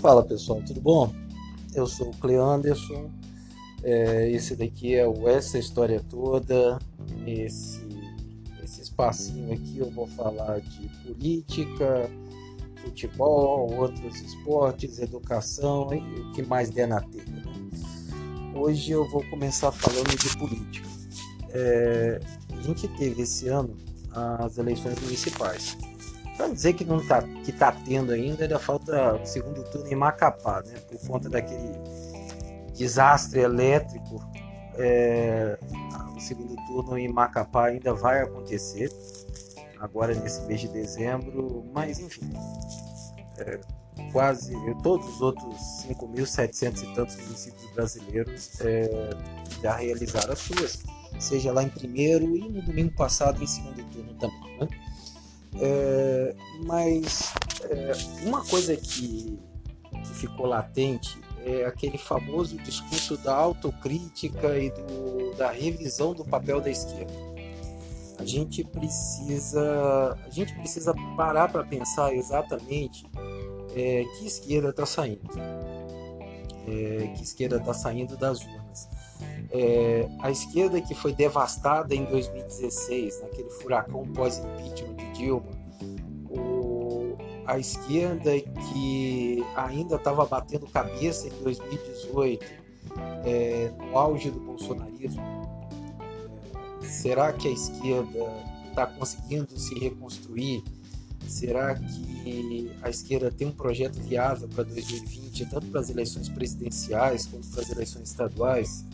Fala pessoal, tudo bom? Eu sou o Cleo Anderson. É, esse daqui é o Essa História Toda. Esse, esse espacinho aqui eu vou falar de política, futebol, outros esportes, educação e o que mais der na telha. Né? Hoje eu vou começar falando de política. É, a gente teve esse ano as eleições municipais. Para dizer que não tá, que tá tendo ainda, ainda falta o segundo turno em Macapá, né? Por conta daquele desastre elétrico. É, o segundo turno em Macapá ainda vai acontecer agora nesse mês de dezembro, mas enfim, é, quase todos os outros 5.700 e tantos municípios brasileiros é, já realizaram as suas, seja lá em primeiro e no domingo passado em segundo turno também. Né? É, mas é, uma coisa que, que, ficou latente é aquele famoso discurso da autocrítica e do, da revisão do papel da esquerda. A gente precisa, a gente precisa parar para pensar exatamente é, que esquerda está saindo, é, que esquerda está saindo das urnas. É, a esquerda que foi devastada em 2016, naquele furacão pós-impeachment Dilma, o, a esquerda que ainda estava batendo cabeça em 2018, é, no auge do bolsonarismo, é, será que a esquerda está conseguindo se reconstruir? Será que a esquerda tem um projeto viável para 2020, tanto para as eleições presidenciais como para as eleições estaduais?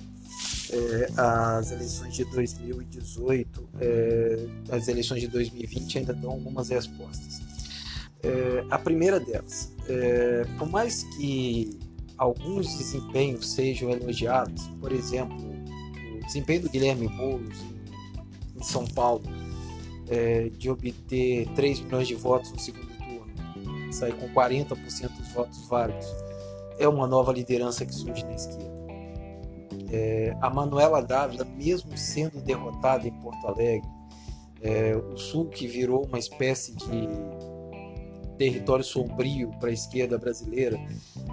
É, as eleições de 2018, é, as eleições de 2020 ainda dão algumas respostas. É, a primeira delas, é, por mais que alguns desempenhos sejam elogiados, por exemplo, o desempenho do Guilherme Boulos em, São Paulo, é, de obter 3 milhões de votos no segundo turno, sair com 40% dos votos válidos, é uma nova liderança que surge na esquerda. É, a Manuela Dávila, mesmo sendo derrotada em Porto Alegre, é, o Sul que virou uma espécie de território sombrio para a esquerda brasileira,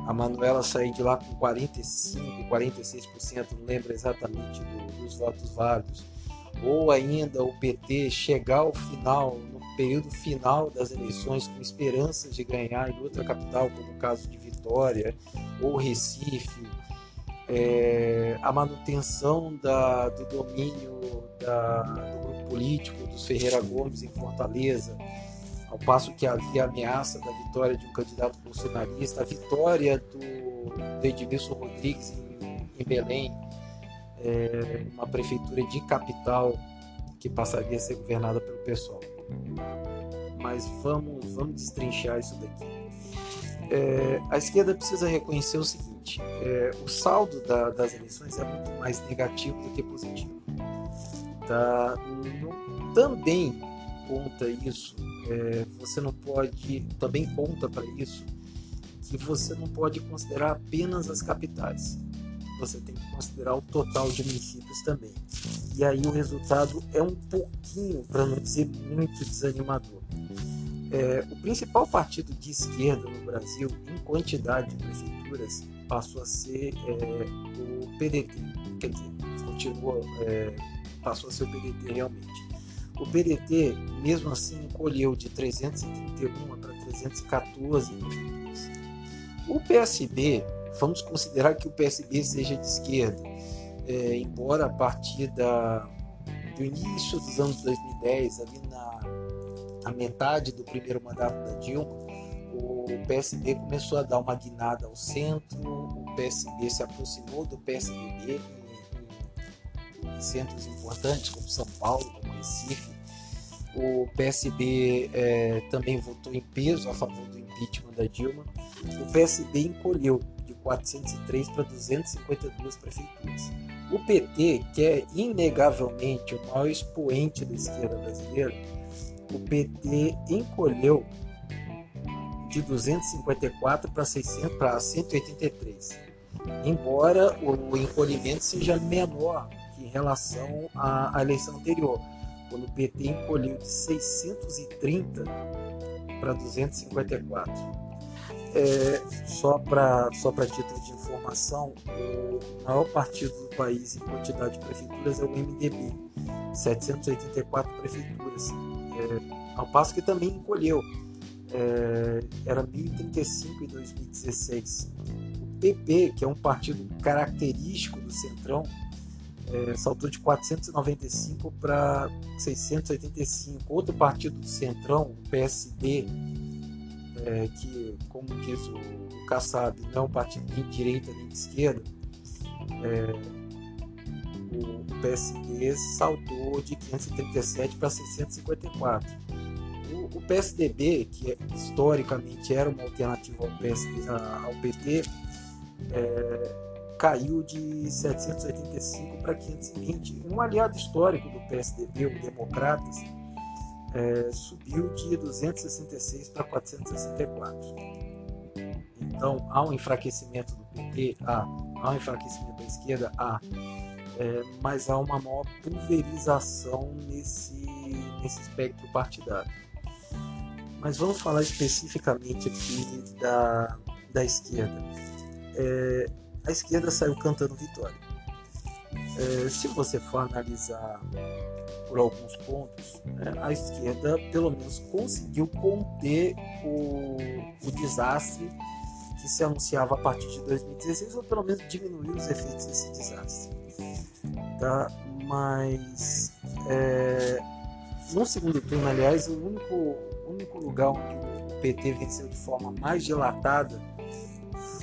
a Manuela sair de lá com 45, 46%, não lembro exatamente do, dos votos válidos, ou ainda o PT chegar ao final, no período final das eleições, com esperanças de ganhar em outra capital, como o caso de Vitória ou Recife, é, a manutenção da, do domínio da, do grupo político dos Ferreira Gomes em Fortaleza, ao passo que havia ameaça da vitória de um candidato bolsonarista, a vitória do, do Edmilson Rodrigues em, em Belém, é, uma prefeitura de capital que passaria a ser governada pelo pessoal. Mas vamos, vamos destrinchar isso daqui. É, a esquerda precisa reconhecer o seguinte: é, o saldo da, das eleições é muito mais negativo do que positivo. Tá? Também conta isso, é, você não pode, também conta para isso que você não pode considerar apenas as capitais. Você tem que considerar o total de municípios também. E aí o resultado é um pouquinho, para não dizer muito desanimador. É, o principal partido de esquerda no Brasil, em quantidade de prefeituras, passou a ser é, o PDT. Quer dizer, continuou, é, passou a ser o PDT realmente. O PDT, mesmo assim, encolheu de 331 para 314 prefeituras. O PSB, vamos considerar que o PSB seja de esquerda, é, embora a partir da, do início dos anos 2010, ali na a metade do primeiro mandato da Dilma, o PSB começou a dar uma guinada ao centro, o PSB se aproximou do PSDB em, em centros importantes como São Paulo, como Recife. O PSB é, também votou em peso a favor do impeachment da Dilma. O PSB encolheu de 403 para 252 prefeituras. O PT, que é inegavelmente o maior expoente da esquerda brasileira, o PT encolheu de 254 para 183, embora o encolhimento seja menor em relação à, à eleição anterior, quando o PT encolheu de 630 para 254. É, só para só título de informação, o maior partido do país em quantidade de prefeituras é o MDB, 784 prefeituras, é, ao passo que também encolheu, é, era 1035 em 2016. O PP, que é um partido característico do Centrão, é, saltou de 495 para 685. Outro partido do Centrão, o PSD, é, que, como diz o, o Kassab, não é um partido nem de direita nem de esquerda, é, o PSD saltou de 537 para 654. O, o PSDB, que historicamente era uma alternativa ao, PSD, ao PT, é, caiu de 785 para 520. Um aliado histórico do PSDB, o Democratas, é, subiu de 266 para 464. Então, há um enfraquecimento do PT? Há. Há um enfraquecimento da esquerda? Há. É, mas há uma maior pulverização nesse, nesse espectro partidário. Mas vamos falar especificamente aqui da, da esquerda. É, a esquerda saiu cantando vitória. É, se você for analisar por alguns pontos, né, a esquerda pelo menos conseguiu conter o, o desastre que se anunciava a partir de 2016, ou pelo menos diminuir os efeitos desse desastre. Tá? Mas é, no segundo turno, aliás, o único, único lugar onde o PT venceu de forma mais dilatada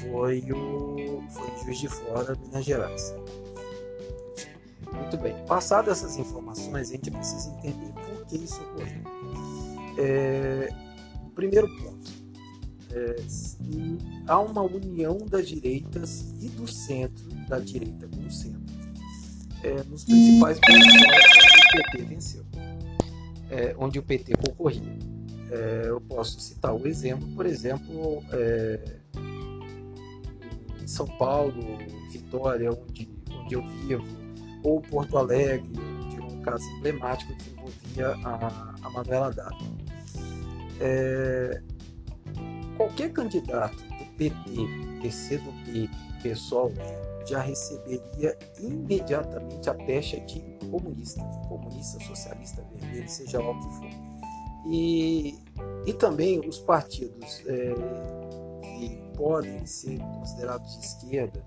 foi, o, foi em Juiz de Fora, Minas Gerais. Muito bem. Passadas essas informações, a gente precisa entender por que isso ocorreu. É, primeiro ponto. É, há uma união das direitas e do centro, da direita com o centro, é, nos principais pontos onde o PT venceu, é, onde o PT concorria. É, eu posso citar o exemplo, por exemplo, é, são Paulo, Vitória, onde, onde eu vivo, ou Porto Alegre, de um caso emblemático que envolvia a, a Manuela Dávila. É, qualquer candidato do PT, PCdoB, PSOL, já receberia imediatamente a pecha de comunista, comunista, socialista, vermelho, seja lá o que for. E, e também os partidos é, que podem ser considerados de esquerda,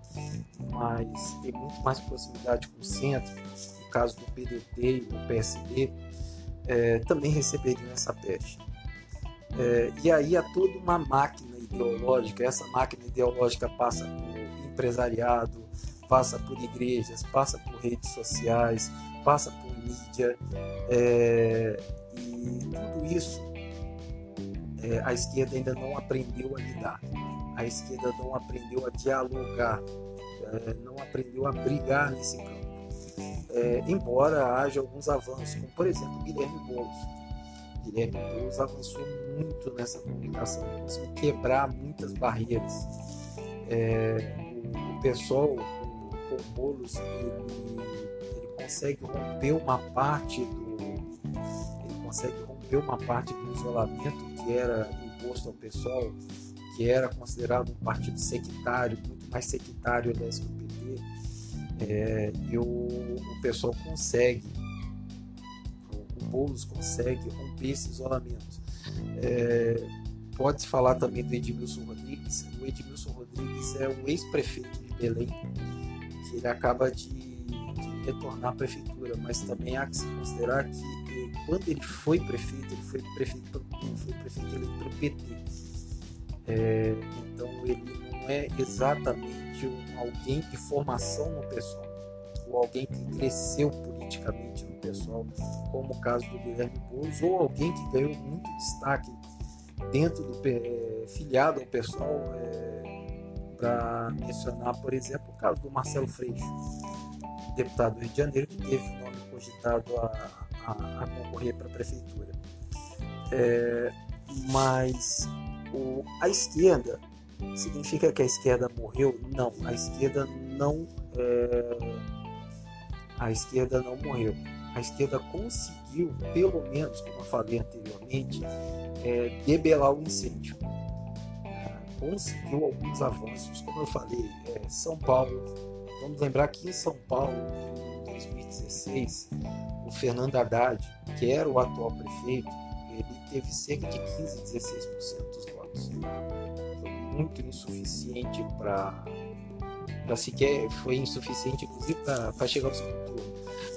mas tem muito mais proximidade com o centro, no caso do PDT e do PSD, é, também receberiam essa peste. É, e aí há toda uma máquina ideológica, essa máquina ideológica passa por empresariado, passa por igrejas, passa por redes sociais, passa por mídia, é, e tudo isso é, a esquerda ainda não aprendeu a lidar a esquerda não aprendeu a dialogar, é, não aprendeu a brigar nesse campo. É, embora haja alguns avanços, como por exemplo Guilherme Boulos. Guilherme Boulos avançou muito nessa comunicação, conseguiu quebrar muitas barreiras. É, o, o pessoal com, o Boulos ele, ele consegue romper uma parte do consegue romper uma parte do isolamento que era imposto ao pessoal que era considerado um partido sectário, muito mais sectário da SQPT, é, e o, o pessoal consegue, o, o Boulos consegue romper esse isolamento. É, Pode-se falar também do Edmilson Rodrigues. O Edmilson Rodrigues é o ex-prefeito de Belém, que ele acaba de retornar à prefeitura, mas também há que se considerar que quando ele foi prefeito, ele foi prefeito, foi prefeito eleito pelo PT é, então ele não é exatamente um, alguém de formação no pessoal, ou alguém que cresceu politicamente no pessoal, como o caso do Guilherme Boulos, ou alguém que ganhou muito destaque dentro do é, filiado ao pessoal, é, para mencionar, por exemplo, o caso do Marcelo Freixo, deputado do Rio de Janeiro, que teve o nome cogitado a, a, a concorrer para a prefeitura. É, mas o, a esquerda significa que a esquerda morreu? Não, a esquerda não é, a esquerda não morreu. A esquerda conseguiu, pelo menos, como eu falei anteriormente, é, debelar o incêndio. conseguiu alguns avanços, como eu falei, é, São Paulo. Vamos lembrar que em São Paulo, em 2016, o Fernando Haddad, que era o atual prefeito, ele teve cerca de 15, 16% dos votos. Foi muito insuficiente para para sequer foi insuficiente inclusive para chegar ao segundo turno.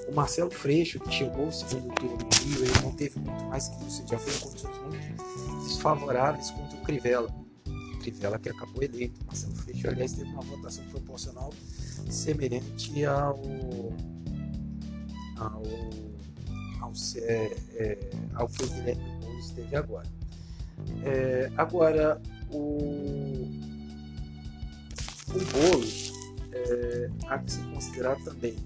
O Marcelo Freixo, que chegou ao segundo turno no Rio, ele não teve muito mais que isso, já foi em condições muito desfavoráveis contra o Crivella. Crivella que acabou eleito. Marcelo Freixo, aliás, teve uma votação proporcional semelhante ao ao, ao, é, é, ao que o Guilherme teve agora. É, agora, o, o Boulos, é, há que se considerar também,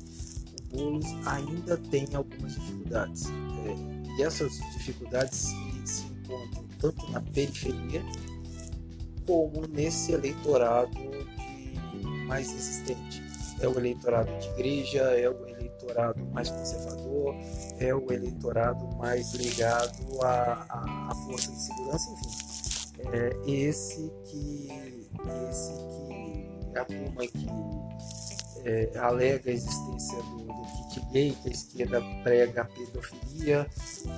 o Boulos ainda tem algumas dificuldades. É, e essas dificuldades se, se encontram tanto na periferia como nesse eleitorado mais resistente. É o eleitorado de igreja, é o eleitorado mais conservador, é o eleitorado mais ligado à, à, força de segurança, enfim. É esse que, esse que a turma que é, alega a existência do, do kit gay, que a esquerda prega a pedofilia,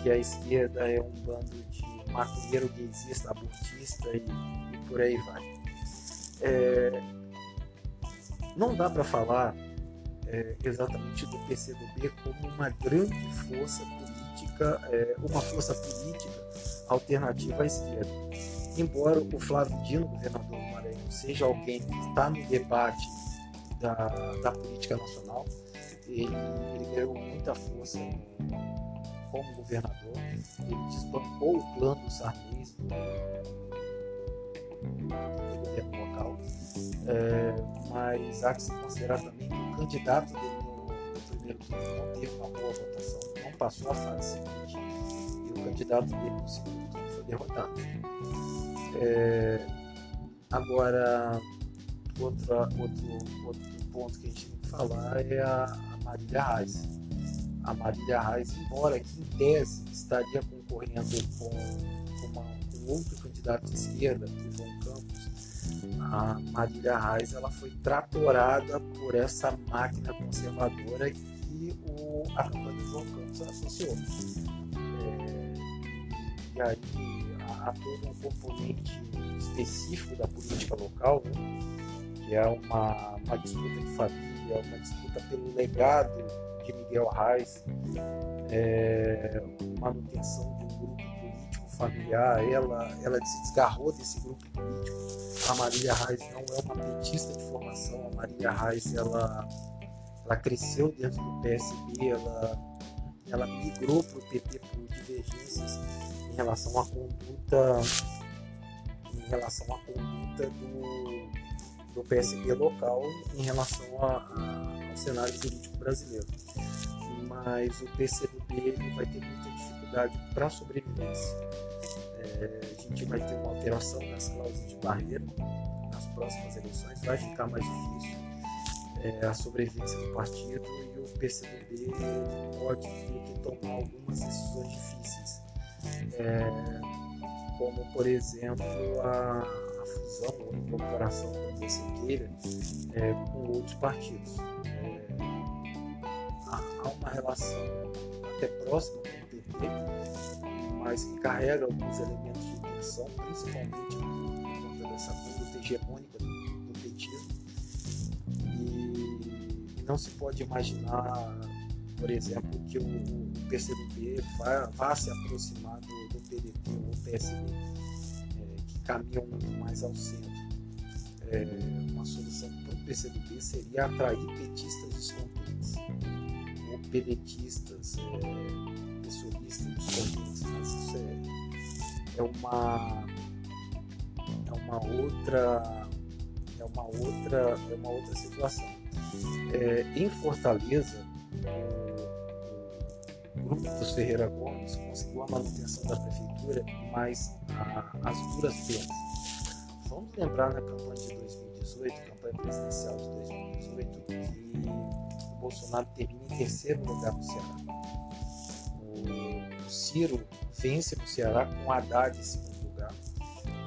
que a esquerda é um bando de maconheiro gaysista, abortista e, e por aí vai. É, não dá para falar é, exatamente do PCdoB como uma grande força política, é, uma força política alternativa à esquerda. Embora o Flávio Dino, governador do Maranhão, seja alguém que está no debate da, da política nacional, ele, ele ganhou muita força como governador, ele desbancou o plano Sarney do, do governo local é, mas há que se considerar também que o candidato dele no, no primeiro turno não teve uma boa votação, não passou a fase seguinte, e o candidato dele no segundo turno foi derrotado. É, agora, outra, outro, outro ponto que a gente tem que falar é a, a Marília Reis. A Marília Reis, embora que em tese estaria concorrendo com, uma, outro candidato de esquerda, o João a Marília Reis ela foi tratorada por essa máquina conservadora que o, a campanha do João Campos associou. É, e aí há todo um componente específico da política local, né, que é uma, uma disputa de família, uma disputa pelo legado de Miguel Reis, é, manutenção de um grupo familiar, ela, ela se desgarrou desse grupo político a Marília Reis não é uma petista de formação, a Marília Reis ela, ela cresceu dentro do PSB, ela, ela migrou para o PT por divergências em relação à conduta em relação à conduta do, do PSB local em relação a, a, ao cenário político brasileiro. Mas o PCdoB vai ter muita dificuldade para sobrevivência é, a gente vai ter uma alteração nas cláusulas de barreira nas próximas eleições, vai ficar mais difícil é, a sobrevivência do partido e o PCdoB pode ter que tomar algumas decisões difíceis, é, como por exemplo a, a fusão ou incorporação, como você queira, é, com outros partidos. É, há, uma relação até próxima com o PT, mas que carrega alguns elementos de tensão, principalmente por conta dessa conduta hegemônica do, do petismo. E, não se pode imaginar, por exemplo, que o, PCdoB vá, vá, se aproximar do, do PDT ou PSB, é, que caminham muito mais ao centro. É, uma solução para o PCdoB seria atrair petistas descontentes ou pedetistas. É, dos mas isso é, é uma é uma outra é uma outra é uma outra situação. É, em Fortaleza, o grupo dos Ferreira Gomes conseguiu a manutenção da prefeitura, mas as duras penas. Vamos lembrar na campanha de 2018, campanha presidencial de 2018, que o Bolsonaro termina em terceiro lugar no Ceará. Ciro vence no Ceará com Haddad em segundo lugar.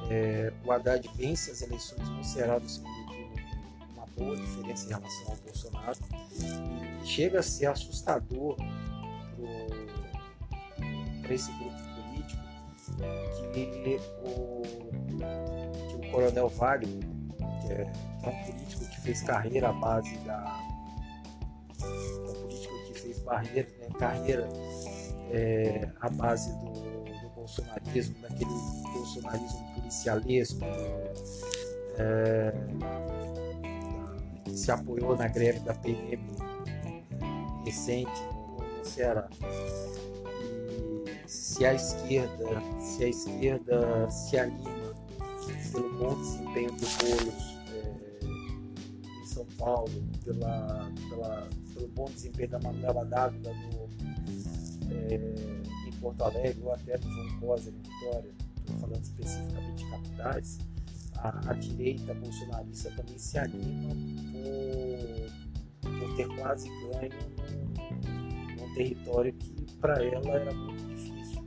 é, o Haddad vence as eleições no Ceará no segundo turno uma boa diferença em relação ao Bolsonaro e chega a ser assustador para esse grupo político que o, que o Coronel Wagner, que é, que é um político que fez carreira à base da. É um político que fez barreira, né, carreira é, à base do, do bolsonarismo, daquele bolsonarismo policialesco, é, que se apoiou na greve da PM recente no, no Ceará. E se a esquerda, se a esquerda se anima pelo bom desempenho do Boulos é, em São Paulo, pela, pela, pelo bom desempenho da Manuela Dávila no, é, em Porto Alegre, ou até do João Cosa em Vitória, estou falando especificamente de capitais, a, a, direita bolsonarista também se anima por, por ter quase ganho num, território que para ela era muito difícil,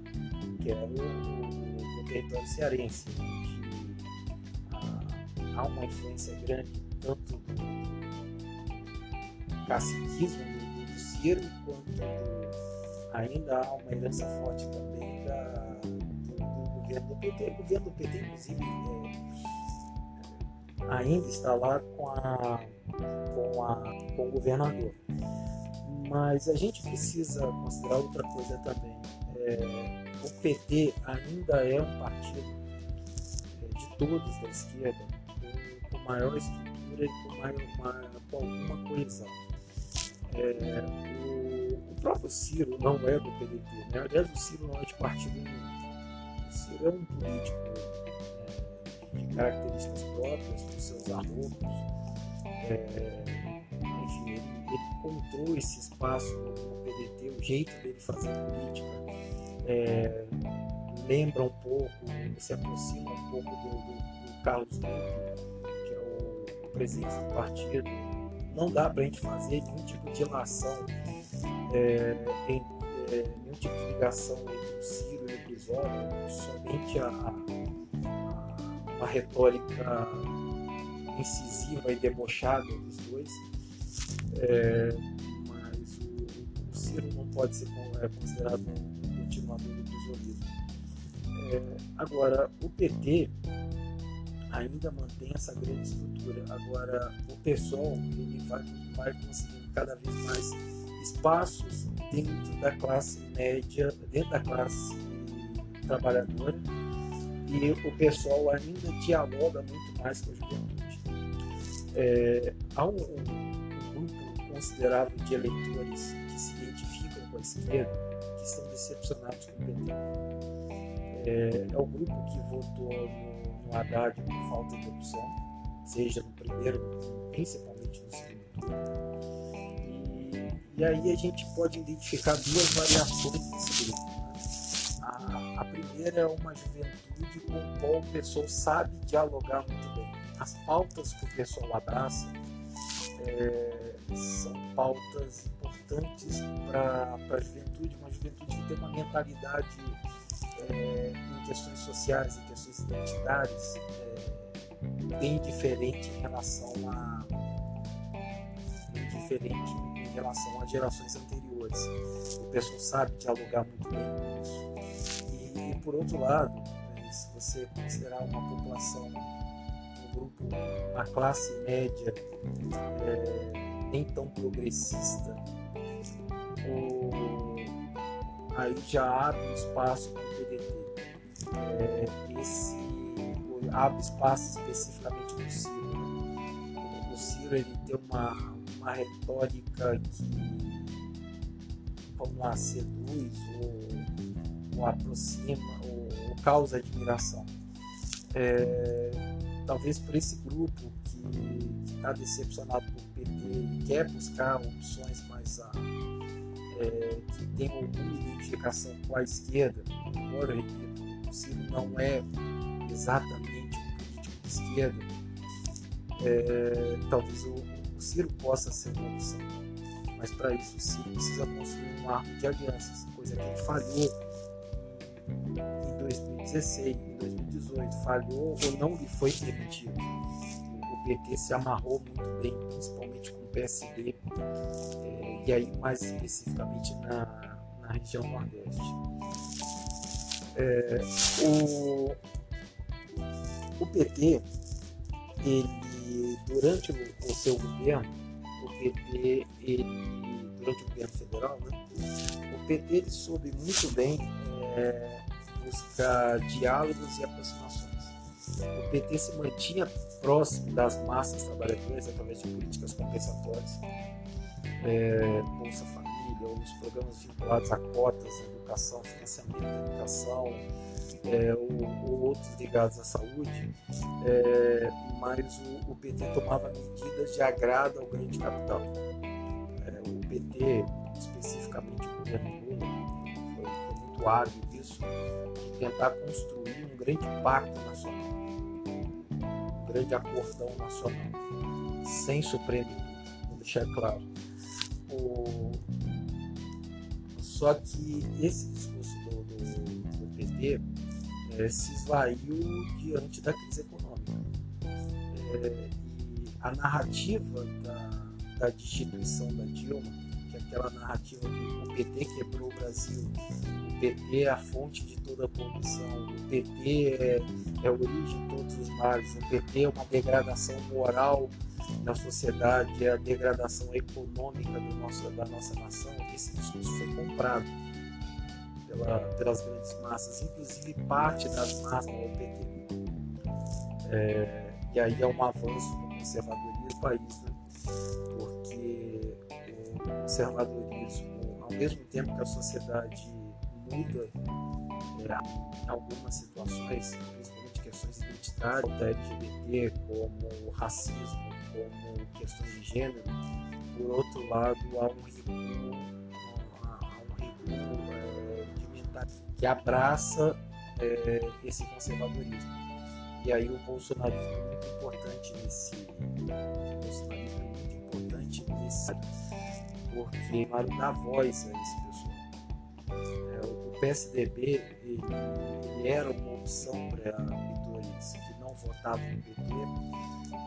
que era o, o território cearense, onde há, há uma influência grande tanto do caciquismo do, do Ciro quanto do, ainda há uma herança forte também da, governo do PT. O governo do PT, inclusive, é, ainda está lá com, a, com, a, com o governador. Mas a gente precisa considerar outra coisa também. É, o PT ainda é um partido é, de todos da esquerda com, com maior estrutura e com, maior, maior, com alguma coesão. É, o, próprio Ciro não é do PDT, né? aliás, o Ciro não é de partido nenhum Ciro é um político é, de características próprias, com seus arrobos. É, enfim, ele, ele, encontrou esse espaço no PDT, o jeito dele fazer política é, lembra um pouco, se aproxima um pouco do, do, do Carlos Lupe, que é o, o presidente do partido. Não dá para a gente fazer nenhum tipo de relação, é, em, é, nenhum tipo de ligação entre o Ciro episódio somente a, a, a retórica incisiva e debochada dos dois, é, mas o, o, Ciro não pode ser é, considerado um continuador do isolismo. É, agora, o PT ainda mantém essa grande estrutura. Agora, o PSOL ele vai, vai conseguindo cada vez mais espaços dentro da classe média, dentro da classe trabalhadora e o pessoal ainda dialoga muito mais com a juventude. É, há um, um, grupo considerável de eleitores que se identificam com a esquerda que estão decepcionados com o PT. É, é o grupo que votou no, no Haddad por falta de opção, seja no primeiro, principalmente no segundo turno. E, aí a gente pode identificar duas variações desse grupo a, a primeira é uma juventude com qual o pessoal sabe dialogar muito bem. As pautas que o pessoal abraça é, são pautas importantes para a juventude, uma juventude que tem uma mentalidade é, em questões sociais, em questões identitárias, é, bem diferente em relação a bem diferente relação a gerações anteriores. O pessoal sabe dialogar muito bem com isso por outro lado, né, se você considerar uma população, um grupo, uma classe média é, nem tão progressista, o, aí já abre espaço para o PDT. É, esse abre espaço especificamente para o Ciro. O Ciro ele tem uma, uma retórica que, vamos lá, seduz ou ou aproxima ou, ou causa admiração. É, talvez por esse grupo que está decepcionado por PT e quer buscar opções mais a, é, que tem alguma identificação com a esquerda, embora repito, o Ciro não é exatamente um político de esquerda, é, talvez o Ciro possa ser opção. Mas para isso Ciro precisa construir um arco de alianças, coisa que ele falhou em 2019 2016, em 2018, falhou ou não lhe foi permitido. O PT se amarrou muito bem, principalmente com o PSD, é, e aí mais especificamente na, na região Nordeste. É, o, o PT, ele, durante o, o seu governo, o PT, ele, durante o governo federal, né, o PT ele soube muito bem é, buscar diálogos e aproximações. O PT se mantinha próximo das massas trabalhadoras através de políticas compensatórias, é, Bolsa Família, ou os programas vinculados a cotas, educação, financiamento da educação, é, ou, ou, outros ligados à saúde, é, mas o, o, PT tomava medidas de agrado ao grande capital. É, o PT, especificamente o governo Lula, foi, foi muito ávido disso, de tentar construir um grande pacto nacional, um grande acordão nacional, sem Supremo, vou deixar claro. O... Só que esse discurso do, do, do PT é, se esvaiu diante da crise econômica. É, e a narrativa da, da destituição da Dilma, que é aquela narrativa que o PT quebrou o Brasil, o PT é a fonte de toda a corrupção, o PT é, é a origem de todos os males, o PT é uma degradação moral na sociedade, a degradação econômica do nosso, da nossa nação, esse discurso foi comprado pela, pelas grandes massas, inclusive parte das massas do PT. É, e aí é um avanço no conservadorismo do país, né? porque o conservadorismo, ao mesmo tempo que a sociedade muda algumas situações, principalmente questões identitárias da LGBT, como racismo, como questões de gênero, por outro lado há um recuo, há um recuo é, de mentalidade que abraça é, esse conservadorismo. E aí o bolsonarismo é muito importante nesse. O bolsonarismo é muito importante nesse porque dá voz a esse pessoal. É, PSDB ele, ele, era uma opção para eleitores que não votavam no PT,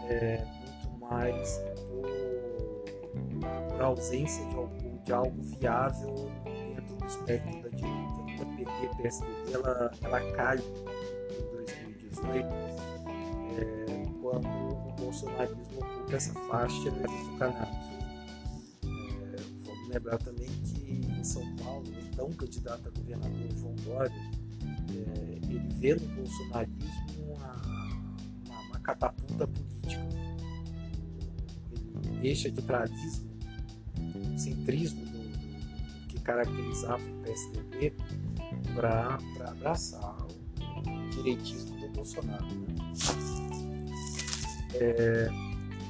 é, muito mais por, por ausência de algo, de algo viável dentro do espectro da direita. A PT PSDB ela, ela cai em 2018 é, quando o bolsonarismo ocupa essa faixa do cannabis. É, vamos lembrar também que em São Paulo, então candidato a governador João Dória, é, ele vê no bolsonarismo uma, uma, uma catapulta política. Ele deixa de tralismo, centrismo do, do, que caracterizava o PSDB para abraçar o direitismo do Bolsonaro. Né? É,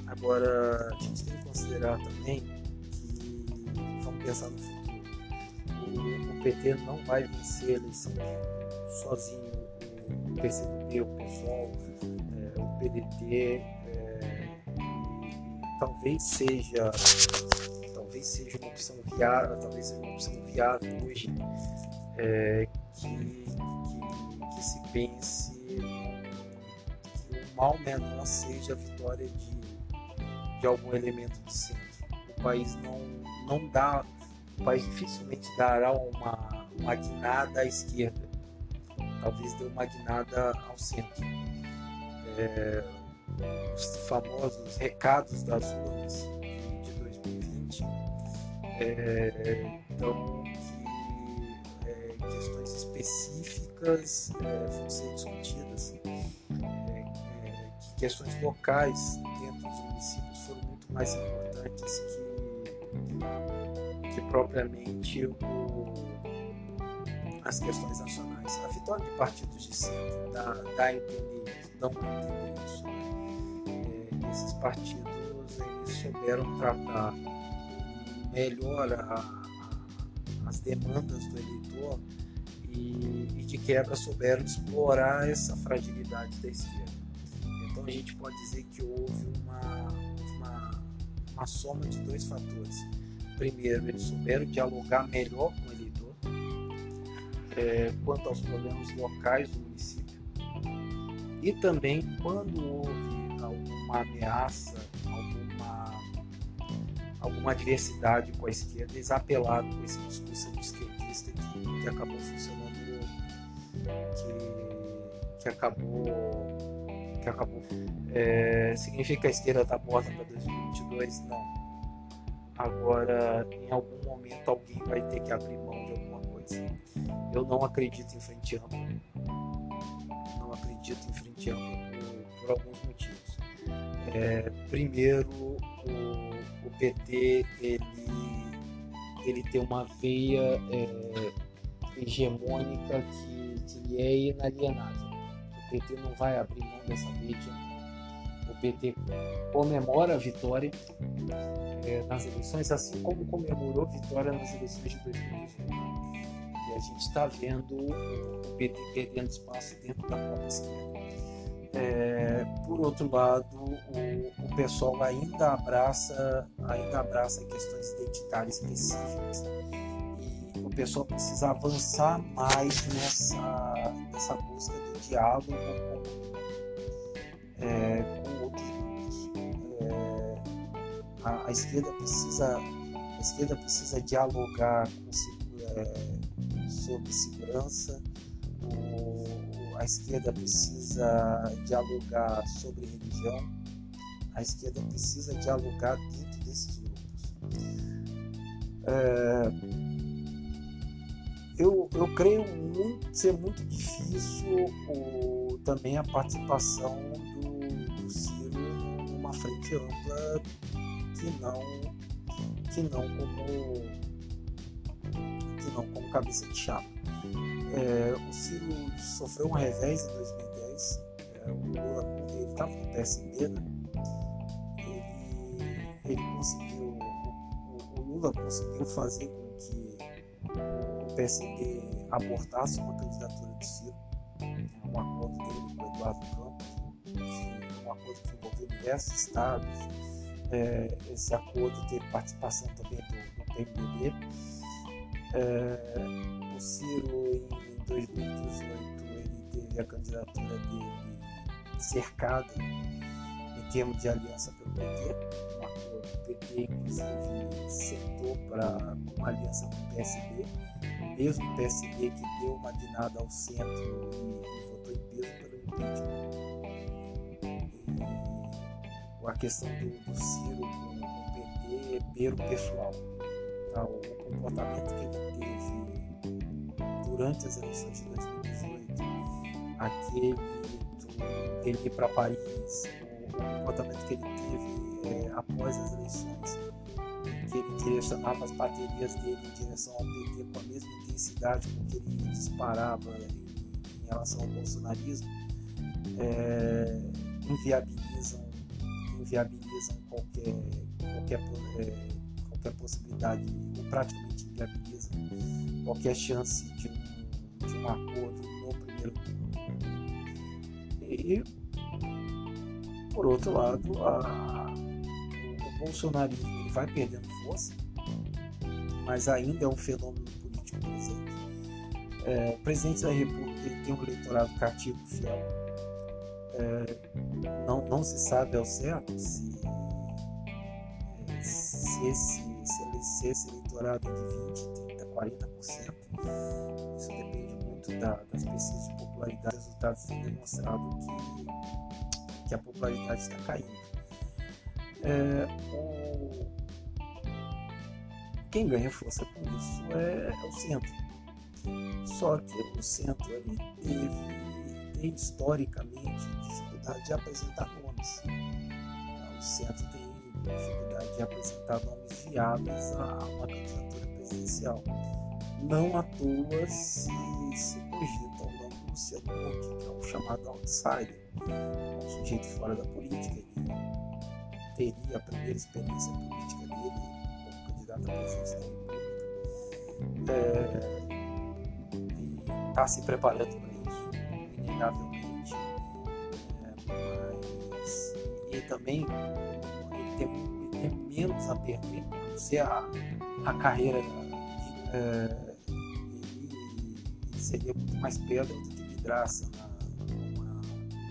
agora, a gente tem que considerar também que, vamos pensar no o, PT não vai vencer a eleição sozinho, o PCdoB, o PSOL, é, o PDT, é, talvez seja talvez seja uma opção viável, talvez seja uma opção viável hoje é, que, que, que, se pense que o mal menor seja a vitória de, de algum elemento do centro. O país não, não dá, o país dificilmente dará uma, uma guinada à esquerda, talvez dê uma guinada ao centro. É, os famosos recados das urnas de 2020 é, então questões específicas é, vão ser discutidas, é, é, que questões locais dentro dos municípios foram muito mais importantes que, que propriamente o, as questões nacionais. A vitória de partidos de centro dá, dá a entender isso, dão a entender isso. É, esses partidos eles souberam tratar melhor a, as demandas do eleitor e, e de quebra souberam explorar essa fragilidade da esquerda. Então a gente pode dizer que houve uma, uma, uma soma de dois fatores. Primeiro, eles souberam dialogar melhor com o eleitor, é, quanto aos problemas locais do município e também quando houve alguma ameaça, alguma, alguma adversidade com a esquerda, eles apelaram com esse discurso esquerdista que, que acabou funcionando, que, que acabou que acabou. É, significa que a esquerda está morta para 2022? Não. Agora, em algum momento, alguém vai ter que abrir mão de alguma coisa. Eu não acredito em frente ampla. Não acredito em frente ampla por, por alguns motivos. É, primeiro, o, o, PT ele, ele tem uma veia é, hegemônica que, que é inalienável. O PT não vai abrir mão dessa veia PT comemora a vitória é, nas eleições, assim como comemorou vitória nas eleições de 2018. E a gente está vendo o PT perdendo espaço dentro da própria esquerda. É, por outro lado, o, o, pessoal ainda abraça, ainda abraça questões identitárias específicas e o pessoal precisa avançar mais nessa, nessa busca do diálogo com, é, a, a, esquerda precisa, a esquerda precisa dialogar com, é, sobre segurança, o, a esquerda precisa dialogar sobre religião, a esquerda precisa dialogar dentro desses grupos. É, eu, eu creio muito, ser muito difícil o, também a participação do, do Ciro numa frente ampla que não que não como que não como cabeça de chapa. É, o Ciro sofreu um revés em 2010. É, o Lula, ele estava no PSB, né? ele, ele conseguiu, o, o, Lula conseguiu fazer com que o PSB abortasse uma candidatura do Ciro, um acordo dele com o Eduardo Campos, um acordo que envolveu diversos estados. É, esse acordo teve participação também do, do PMDB. É, o Ciro, em 2018, ele teve a candidatura dele cercada em termos de aliança pelo PT. O PT, inclusive, sentou para uma aliança com o PSB, o mesmo PSB que deu uma guinada ao centro e, e votou em peso pelo impeachment. A questão do, Ciro com o PT pelo pessoal. Tá? O comportamento que ele teve durante as eleições de 2018, aquele do, dele ir para Paris, o, comportamento que ele teve é, após as eleições, que ele direcionava as baterias dele em direção ao PT com a mesma intensidade com que ele disparava em, em relação ao bolsonarismo, é, inviabilizam, inviabilizam qualquer, qualquer, é, qualquer possibilidade, ou praticamente inviabilizam qualquer chance de um, de um acordo no primeiro turno. E, por outro lado, a, o bolsonarismo ele vai perdendo força, mas ainda é um fenômeno político presente. É, o presidente da República tem um eleitorado cativo fiel. É, não, não se sabe ao certo se, é, se, esse, se, se esse eleitorado é de 20, 30, 40%. Isso depende muito da, das pesquisas de popularidade. Os resultados têm demonstrado que, que a popularidade está caindo. É, o, quem ganha força com isso é, é, o centro. Só que o centro ele teve, tem historicamente dificuldade de apresentar nomes. O centro tem dificuldade de apresentar nomes viáveis a uma candidatura presidencial. Não à toa se, se cogita o nome do Luciano Huck, que é o chamado outsider, um sujeito fora da política. Ele teria a primeira experiência política dele como candidato a presidente da República. É, e está se preparando para isso, inegavelmente. É, mas, e também ele tem, ele tem menos a perder, a a, a carreira. É, seria muito mais pedra do que vidraça na, numa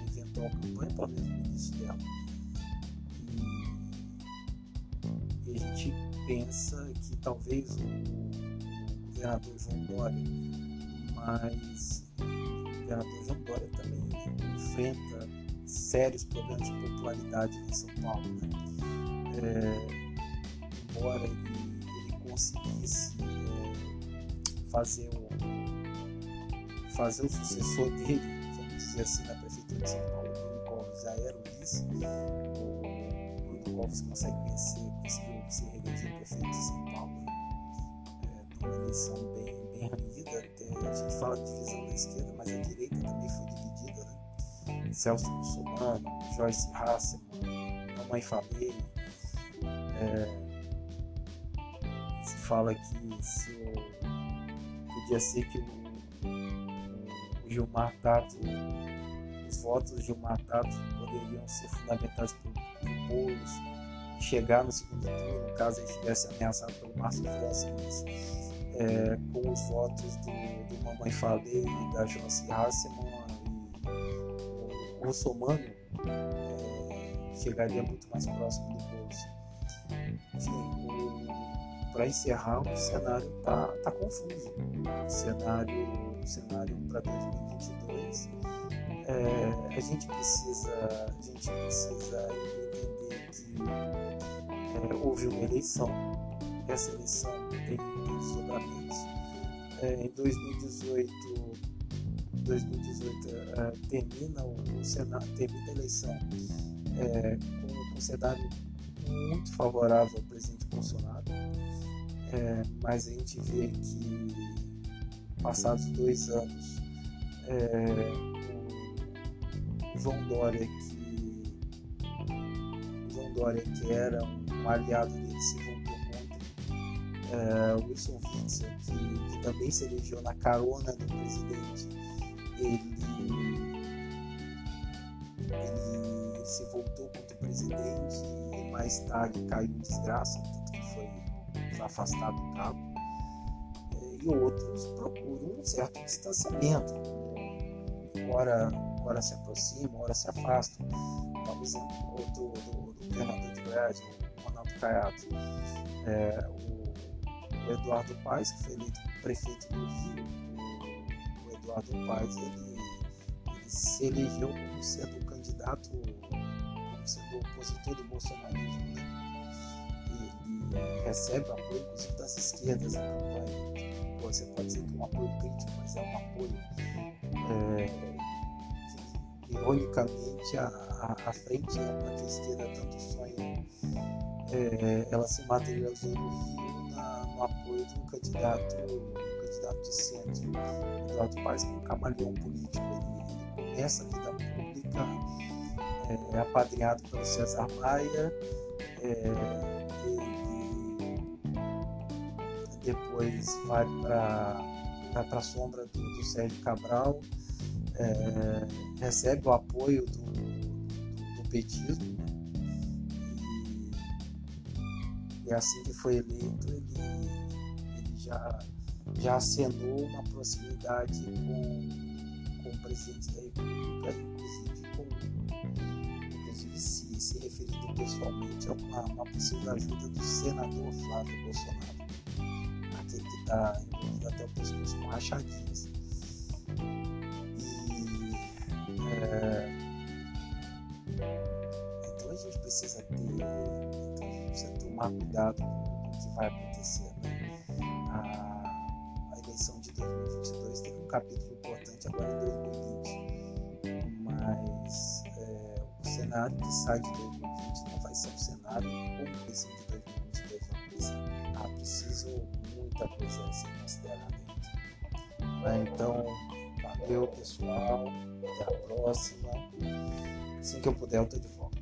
eventual campanha, pelo menos no início dela. E, e, a gente pensa que talvez o, governador João Dória, mas governador João Dória também enfrenta sérios problemas de popularidade em São Paulo. Né? É, embora ele, ele conseguisse é, fazer, o, fazer o sucessor dele, vamos dizer assim, na Prefeitura de São Paulo, o Covas já era o vice, o Covas consegue Celso Mussomano, Joyce Hasselman, Mamãe Falei. É, se fala que se o, podia ser que o, o Gilmar Tato, os votos do Gilmar Tato poderiam ser fundamentados por, por Boulos e chegar no segundo turno, caso ele estivesse ameaçado pelo Márcio França, mas é, com os votos do, do Mamãe Falei e da Joyce Hasselman russomano é, chegaria muito mais próximo bolso. Enfim, para encerrar, o cenário está tá confuso. O cenário, cenário para 2022, é, a gente precisa, a gente precisa entender que é, houve uma eleição. Essa eleição tem desdobramentos. É, em 2018 2018 uh, termina o, Senado, termina a eleição é, com, um cenário muito favorável ao presidente Bolsonaro, é, mas a gente vê que passados dois anos é, João Dória que João Dória que era um aliado dele se voltou contra é, Wilson Witzel que, que também se elegeu na carona do presidente ele, ele se voltou contra o presidente e mais tarde caiu em desgraça, tanto que foi, afastado do cabo. É, e outros procuram um certo distanciamento. Ora, ora se aproximam, ora se afastam. Por exemplo, do, do, do governador de Goiás, o Ronaldo Caiado. É, o, o Eduardo Paes, que foi eleito prefeito do Rio, Eduardo Paes ele, ele se elegeu como sendo candidato, como sendo opositor do bolsonarismo. Né? Ele recebe apoio, inclusive, das esquerdas na campanha. Você pode dizer que é um apoio crítico, mas é um apoio é, ironicamente, a, a, a frente que a esquerda tanto sonha, é, ela se materializou no Rio na, no apoio de um candidato candidato de centro, Eduardo Paes, que é um camaleão político. Ele, ele começa a vida pública, é, é apadrinhado pelo César Maia, é, ele depois vai para a sombra do, do, Sérgio Cabral, é, recebe o apoio do, do, do petismo, né? e, e assim que foi eleito, ele, ele já já acenou uma proximidade com, com o presidente da República, inclusive, com, inclusive se, se referindo pessoalmente a uma, uma possível ajuda do senador Flávio Bolsonaro, aquele que está envolvido até o pescoço com rachadinhas. E, é, então a gente precisa ter, então a gente precisa tomar cuidado com o que vai acontecer. Né? A, eleição de 2022 teve um capítulo importante agora em 2020, mas é, o cenário que sai de 2020 não vai ser um cenário como a eleição de 2022 vai ser. Ah, preciso muita coisa ser considerada ainda. Então, valeu pessoal, até a próxima. Assim que eu puder, eu estou de volta.